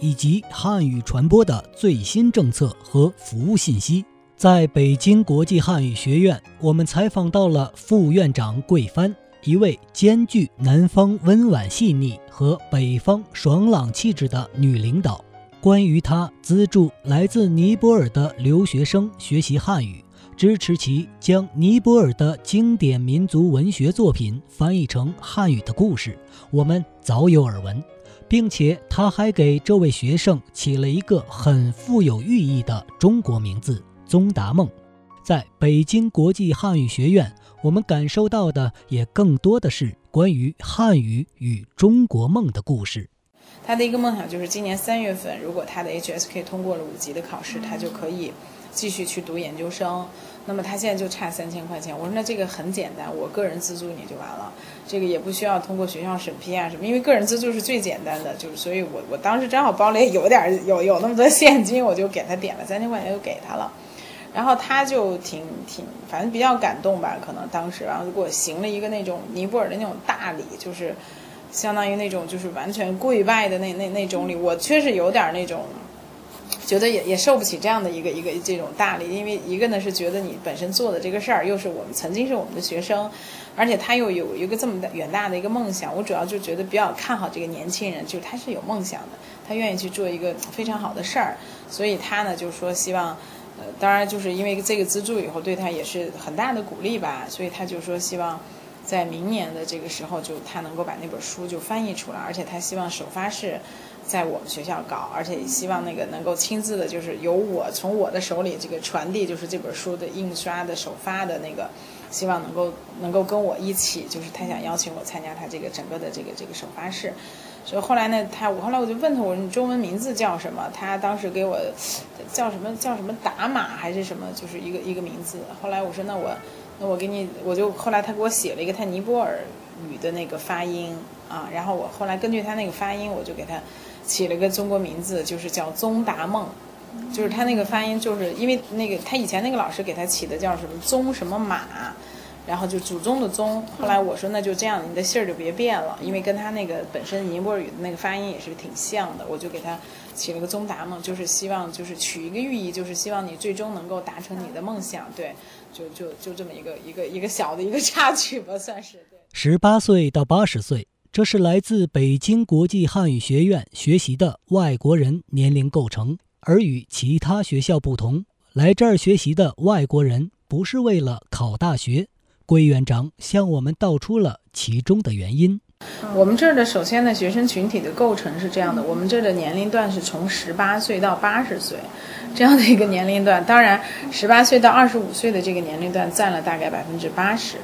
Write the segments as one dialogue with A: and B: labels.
A: 以及汉语传播的最新政策和服务信息。在北京国际汉语学院，我们采访到了副院长桂帆，一位兼具南方温婉细腻和北方爽朗气质的女领导。关于她资助来自尼泊尔的留学生学习汉语，支持其将尼泊尔的经典民族文学作品翻译成汉语的故事，我们早有耳闻。并且他还给这位学生起了一个很富有寓意的中国名字“宗达梦”。在北京国际汉语学院，我们感受到的也更多的是关于汉语与中国梦的故事。
B: 他的一个梦想就是今年三月份，如果他的 HSK 通过了五级的考试，他就可以继续去读研究生。那么他现在就差三千块钱，我说那这个很简单，我个人资助你就完了，这个也不需要通过学校审批啊什么，因为个人资助是最简单的，就是所以我我当时正好包里有点有有那么多现金，我就给他点了三千块钱就给他了，然后他就挺挺反正比较感动吧，可能当时。然后就给我行了一个那种尼泊尔的那种大礼，就是相当于那种就是完全跪拜的那那那种礼，我确实有点那种。觉得也也受不起这样的一个一个这种大力，因为一个呢是觉得你本身做的这个事儿，又是我们曾经是我们的学生，而且他又有一个这么大远大的一个梦想。我主要就觉得比较看好这个年轻人，就是他是有梦想的，他愿意去做一个非常好的事儿，所以他呢就说希望，呃，当然就是因为这个资助以后对他也是很大的鼓励吧，所以他就说希望在明年的这个时候就他能够把那本书就翻译出来，而且他希望首发是。在我们学校搞，而且希望那个能够亲自的，就是由我从我的手里这个传递，就是这本书的印刷的首发的那个，希望能够能够跟我一起，就是他想邀请我参加他这个整个的这个这个首发式。所以后来呢，他我后来我就问他，我说你中文名字叫什么？他当时给我叫什么叫什么达马还是什么，就是一个一个名字。后来我说那我那我给你，我就后来他给我写了一个他尼泊尔语的那个发音啊，然后我后来根据他那个发音，我就给他。起了个中国名字，就是叫宗达梦，就是他那个发音，就是因为那个他以前那个老师给他起的叫什么宗什么马，然后就祖宗的宗。后来我说那就这样，你的姓儿就别变了，因为跟他那个本身尼泊尔语的那个发音也是挺像的。我就给他起了个宗达梦，就是希望就是取一个寓意，就是希望你最终能够达成你的梦想。对，就就就这么一个一个一个小的一个 插曲吧，算是。对。
A: 十八岁到八十岁。这是来自北京国际汉语学院学习的外国人年龄构成，而与其他学校不同，来这儿学习的外国人不是为了考大学。桂院长向我们道出了其中的原因。
B: 我们这儿的首先呢，学生群体的构成是这样的：我们这儿的年龄段是从十八岁到八十岁，这样的一个年龄段。当然，十八岁到二十五岁的这个年龄段占了大概百分之八十。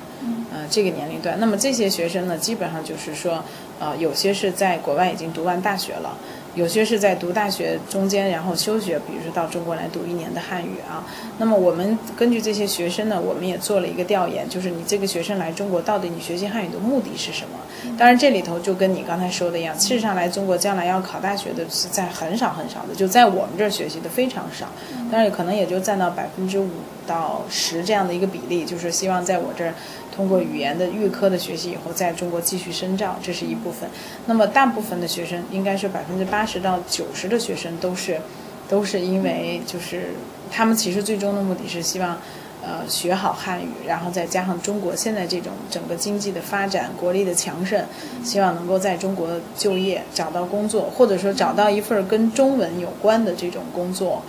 B: 呃，这个年龄段，那么这些学生呢，基本上就是说，呃，有些是在国外已经读完大学了。有些是在读大学中间，然后休学，比如说到中国来读一年的汉语啊。那么我们根据这些学生呢，我们也做了一个调研，就是你这个学生来中国，到底你学习汉语的目的是什么？当然这里头就跟你刚才说的一样，事实上来中国将来要考大学的是在很少很少的，就在我们这儿学习的非常少，当然可能也就占到百分之五到十这样的一个比例，就是希望在我这儿。通过语言的预科的学习以后，在中国继续深造，这是一部分。那么大部分的学生，应该是百分之八十到九十的学生都是，都是因为就是他们其实最终的目的是希望，呃，学好汉语，然后再加上中国现在这种整个经济的发展、国力的强盛，希望能够在中国就业、找到工作，或者说找到一份跟中文有关的这种工作。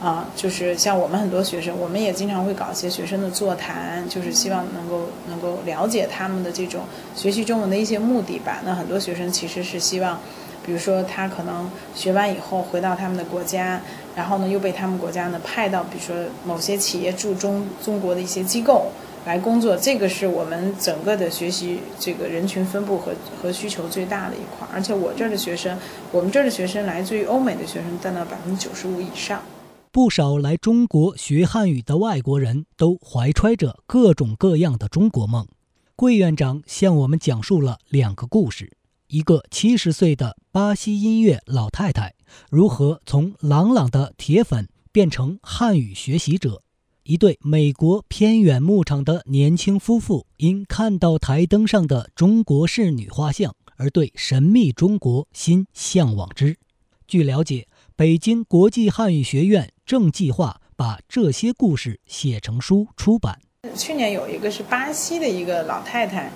B: 啊，就是像我们很多学生，我们也经常会搞一些学生的座谈，就是希望能够能够了解他们的这种学习中文的一些目的吧。那很多学生其实是希望，比如说他可能学完以后回到他们的国家，然后呢又被他们国家呢派到比如说某些企业驻中中国的一些机构来工作，这个是我们整个的学习这个人群分布和和需求最大的一块。而且我这儿的学生，我们这儿的学生来自于欧美的学生占到百分之九十五以上。
A: 不少来中国学汉语的外国人都怀揣着各种各样的中国梦。桂院长向我们讲述了两个故事：一个七十岁的巴西音乐老太太如何从朗朗的铁粉变成汉语学习者；一对美国偏远牧场的年轻夫妇因看到台灯上的中国仕女画像而对神秘中国心向往之。据了解，北京国际汉语学院。正计划把这些故事写成书出版。
B: 去年有一个是巴西的一个老太太，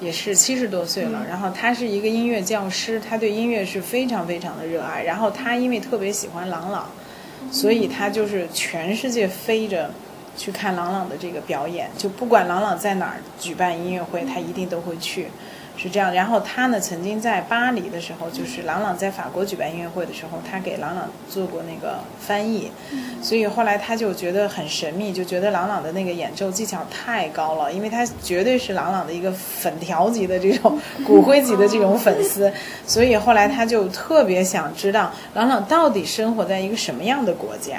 B: 也是七十多岁了，然后她是一个音乐教师，她对音乐是非常非常的热爱。然后她因为特别喜欢郎朗，所以她就是全世界飞着去看郎朗的这个表演，就不管郎朗在哪儿举办音乐会，她一定都会去。是这样，然后他呢，曾经在巴黎的时候，就是郎朗在法国举办音乐会的时候，他给郎朗做过那个翻译，所以后来他就觉得很神秘，就觉得郎朗的那个演奏技巧太高了，因为他绝对是郎朗的一个粉条级的这种 骨灰级的这种粉丝，所以后来他就特别想知道郎朗到底生活在一个什么样的国家。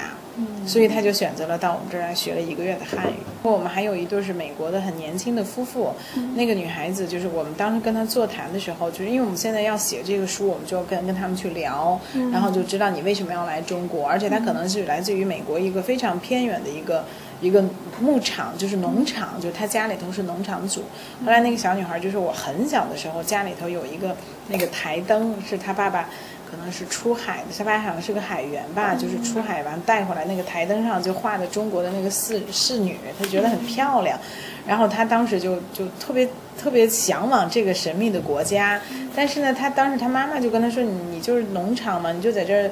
B: 所以他就选择了到我们这儿来学了一个月的汉语。我们还有一对是美国的很年轻的夫妇，那个女孩子就是我们当时跟她座谈的时候，就是因为我们现在要写这个书，我们就要跟跟他们去聊，然后就知道你为什么要来中国，而且他可能是来自于美国一个非常偏远的一个一个牧场，就是农场，就是他家里头是农场主。后来那个小女孩就是我很小的时候家里头有一个那个台灯，是他爸爸。可能是出海的，他爸好像是个海员吧，就是出海完带回来那个台灯上就画的中国的那个侍侍女，他觉得很漂亮，然后他当时就就特别特别向往这个神秘的国家，但是呢，他当时他妈妈就跟他说：“你你就是农场嘛，你就在这儿。”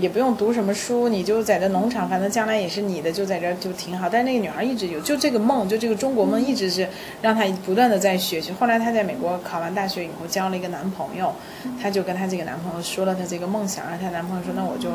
B: 也不用读什么书，你就在这农场，反正将来也是你的，就在这儿就挺好。但是那个女孩一直有，就这个梦，就这个中国梦，一直是让她不断的在学习。后来她在美国考完大学以后交了一个男朋友，她就跟她这个男朋友说了她这个梦想，让她男朋友说那我就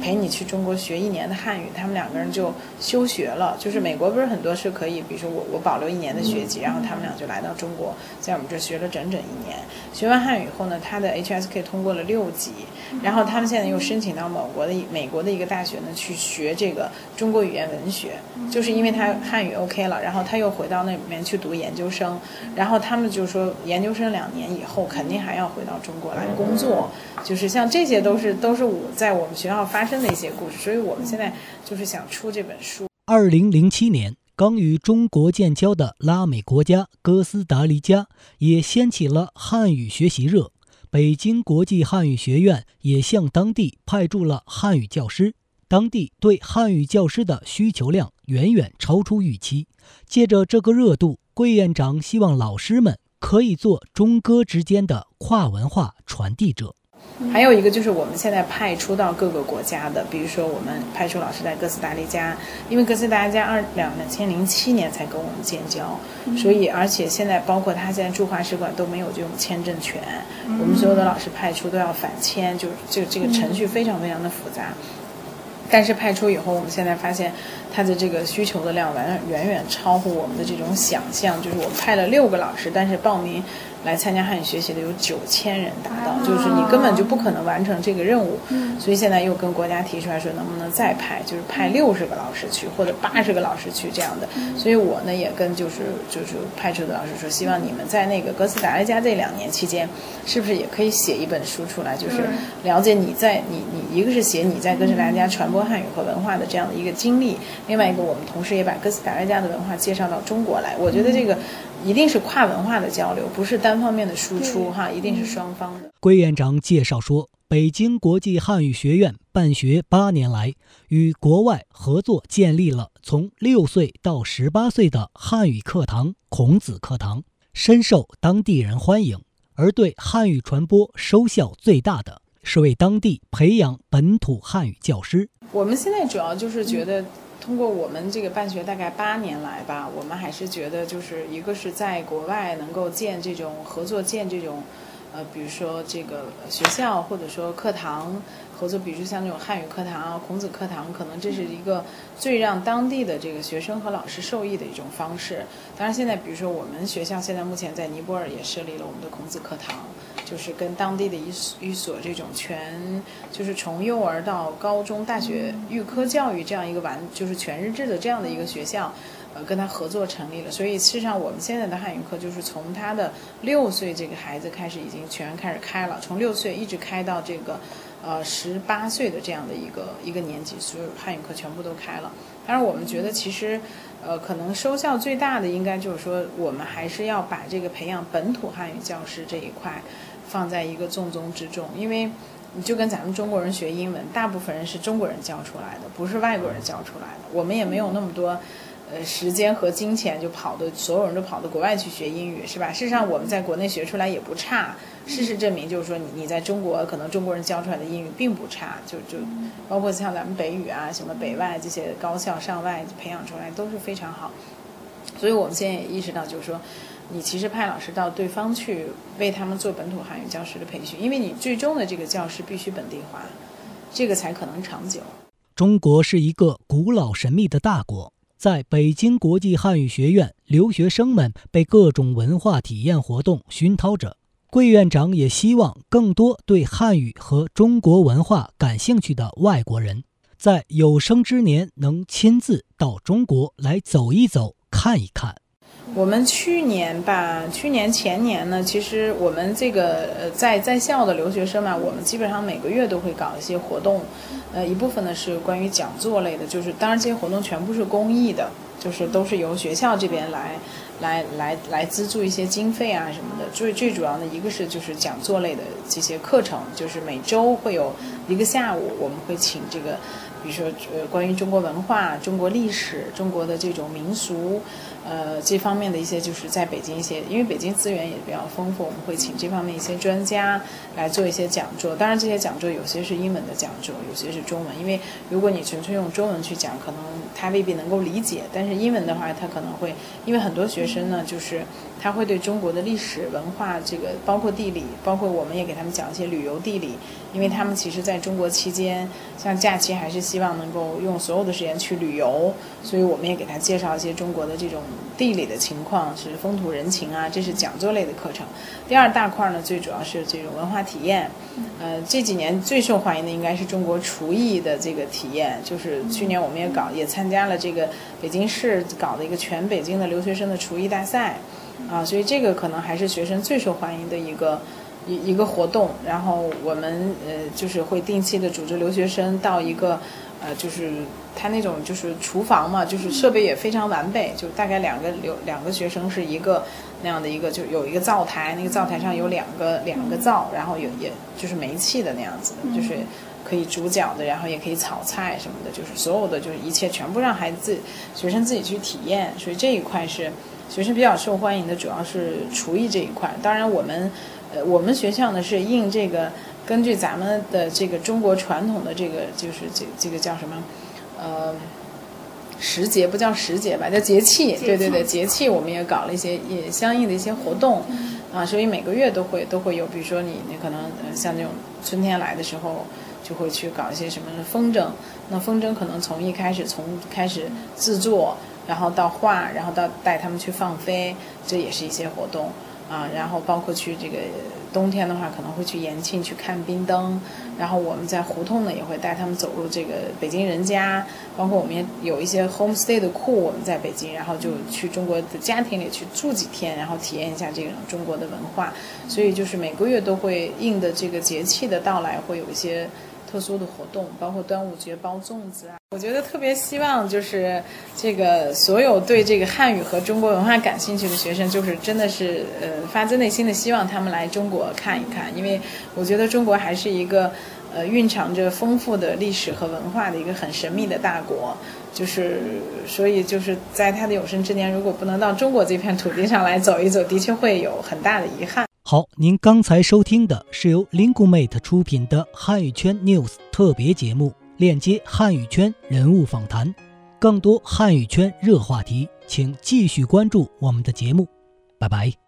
B: 陪你去中国学一年的汉语。他们两个人就休学了，就是美国不是很多是可以，比如说我我保留一年的学籍，然后他们俩就来到中国，在我们这学了整整一年。学完汉语以后呢，她的 HSK 通过了六级，然后他们现在又申请到。某国的美国的一个大学呢，去学这个中国语言文学，就是因为他汉语 OK 了，然后他又回到那里面去读研究生，然后他们就说研究生两年以后肯定还要回到中国来工作，就是像这些都是都是我在我们学校发生的一些故事，所以我们现在就是想出这本书。
A: 二零零七年，刚与中国建交的拉美国家哥斯达黎加也掀起了汉语学习热。北京国际汉语学院也向当地派驻了汉语教师，当地对汉语教师的需求量远远超出预期。借着这个热度，桂院长希望老师们可以做中哥之间的跨文化传递者。
B: 还有一个就是我们现在派出到各个国家的，比如说我们派出老师在哥斯达黎加，因为哥斯达黎加二两两千零七年才跟我们建交，所以而且现在包括他现在驻华使馆都没有这种签证权，我们所有的老师派出都要返签，就这这个程序非常非常的复杂。但是派出以后，我们现在发现，他的这个需求的量完远远超乎我们的这种想象。就是我们派了六个老师，但是报名来参加汉语学习的有九千人达到，就是你根本就不可能完成这个任务。所以现在又跟国家提出来说，能不能再派，就是派六十个老师去，或者八十个老师去这样的。所以我呢也跟就是就是派出的老师说，希望你们在那个哥斯达黎加这两年期间，是不是也可以写一本书出来，就是了解你在你你一个是写你在哥斯达黎加传播。汉语和文化的这样的一个经历，另外一个，我们同时也把哥斯达黎加的文化介绍到中国来。我觉得这个一定是跨文化的交流，不是单方面的输出哈，一定是双方的。
A: 桂院长介绍说，北京国际汉语学院办学八年来，与国外合作建立了从六岁到十八岁的汉语课堂——孔子课堂，深受当地人欢迎。而对汉语传播收效最大的。是为当地培养本土汉语教师。
B: 我们现在主要就是觉得，通过我们这个办学大概八年来吧，我们还是觉得就是一个是在国外能够建这种合作，建这种，呃，比如说这个学校或者说课堂。合作，比如像那种汉语课堂啊、孔子课堂，可能这是一个最让当地的这个学生和老师受益的一种方式。当然，现在比如说我们学校现在目前在尼泊尔也设立了我们的孔子课堂，就是跟当地的一一所这种全就是从幼儿到高中、大学预科教育这样一个完就是全日制的这样的一个学校，呃，跟他合作成立了。所以，事实上我们现在的汉语课就是从他的六岁这个孩子开始已经全开始开了，从六岁一直开到这个。呃，十八岁的这样的一个一个年级，所有汉语课全部都开了。当然，我们觉得其实，呃，可能收效最大的应该就是说，我们还是要把这个培养本土汉语教师这一块放在一个重中之重。因为，你就跟咱们中国人学英文，大部分人是中国人教出来的，不是外国人教出来的。我们也没有那么多。呃，时间和金钱就跑的，所有人都跑到国外去学英语，是吧？事实上，我们在国内学出来也不差。事实证明，就是说，你你在中国，可能中国人教出来的英语并不差，就就包括像咱们北语啊，什么北外这些高校上外培养出来都是非常好。所以我们现在也意识到，就是说，你其实派老师到对方去为他们做本土汉语教师的培训，因为你最终的这个教师必须本地化，这个才可能长久。
A: 中国是一个古老神秘的大国。在北京国际汉语学院，留学生们被各种文化体验活动熏陶着。桂院长也希望更多对汉语和中国文化感兴趣的外国人，在有生之年能亲自到中国来走一走、看一看。
B: 我们去年吧，去年前年呢，其实我们这个呃在在校的留学生嘛，我们基本上每个月都会搞一些活动，呃一部分呢是关于讲座类的，就是当然这些活动全部是公益的，就是都是由学校这边来来来来资助一些经费啊什么的。最最主要的一个是就是讲座类的这些课程，就是每周会有一个下午，我们会请这个。比如说，呃，关于中国文化、中国历史、中国的这种民俗，呃，这方面的一些，就是在北京一些，因为北京资源也比较丰富，我们会请这方面一些专家来做一些讲座。当然，这些讲座有些是英文的讲座，有些是中文。因为如果你纯粹用中文去讲，可能他未必能够理解。但是英文的话，他可能会，因为很多学生呢，就是他会对中国的历史文化，这个包括地理，包括我们也给他们讲一些旅游地理，因为他们其实在中国期间，像假期还是。希望能够用所有的时间去旅游，所以我们也给他介绍一些中国的这种地理的情况，是风土人情啊，这是讲座类的课程。第二大块呢，最主要是这种文化体验。呃，这几年最受欢迎的应该是中国厨艺的这个体验，就是去年我们也搞，也参加了这个北京市搞的一个全北京的留学生的厨艺大赛，啊，所以这个可能还是学生最受欢迎的一个。一一个活动，然后我们呃就是会定期的组织留学生到一个，呃就是他那种就是厨房嘛，就是设备也非常完备，就大概两个留两个学生是一个那样的一个，就有一个灶台，那个灶台上有两个两个灶，然后有也就是煤气的那样子的，就是可以煮饺子，然后也可以炒菜什么的，就是所有的就是一切全部让孩子学生自己去体验，所以这一块是学生比较受欢迎的，主要是厨艺这一块，当然我们。呃，我们学校呢是应这个，根据咱们的这个中国传统的这个，就是这这个叫什么，呃，时节不叫时节吧，叫节气。对对对，节气我们也搞了一些也相应的一些活动，啊，所以每个月都会都会有，比如说你你可能像那种春天来的时候，就会去搞一些什么风筝。那风筝可能从一开始从开始制作，然后到画，然后到带他们去放飞，这也是一些活动。啊，然后包括去这个冬天的话，可能会去延庆去看冰灯，然后我们在胡同呢也会带他们走入这个北京人家，包括我们也有一些 homestay 的库，我们在北京，然后就去中国的家庭里去住几天，然后体验一下这种中国的文化，所以就是每个月都会应的这个节气的到来，会有一些。特殊的活动，包括端午节包粽子啊，我觉得特别希望就是这个所有对这个汉语和中国文化感兴趣的学生，就是真的是呃发自内心的希望他们来中国看一看，因为我觉得中国还是一个呃蕴藏着丰富的历史和文化的一个很神秘的大国，就是所以就是在他的有生之年，如果不能到中国这片土地上来走一走，的确会有很大的遗憾。
A: 好，您刚才收听的是由 Linguemate 出品的汉语圈 News 特别节目，链接汉语圈人物访谈，更多汉语圈热话题，请继续关注我们的节目，拜拜。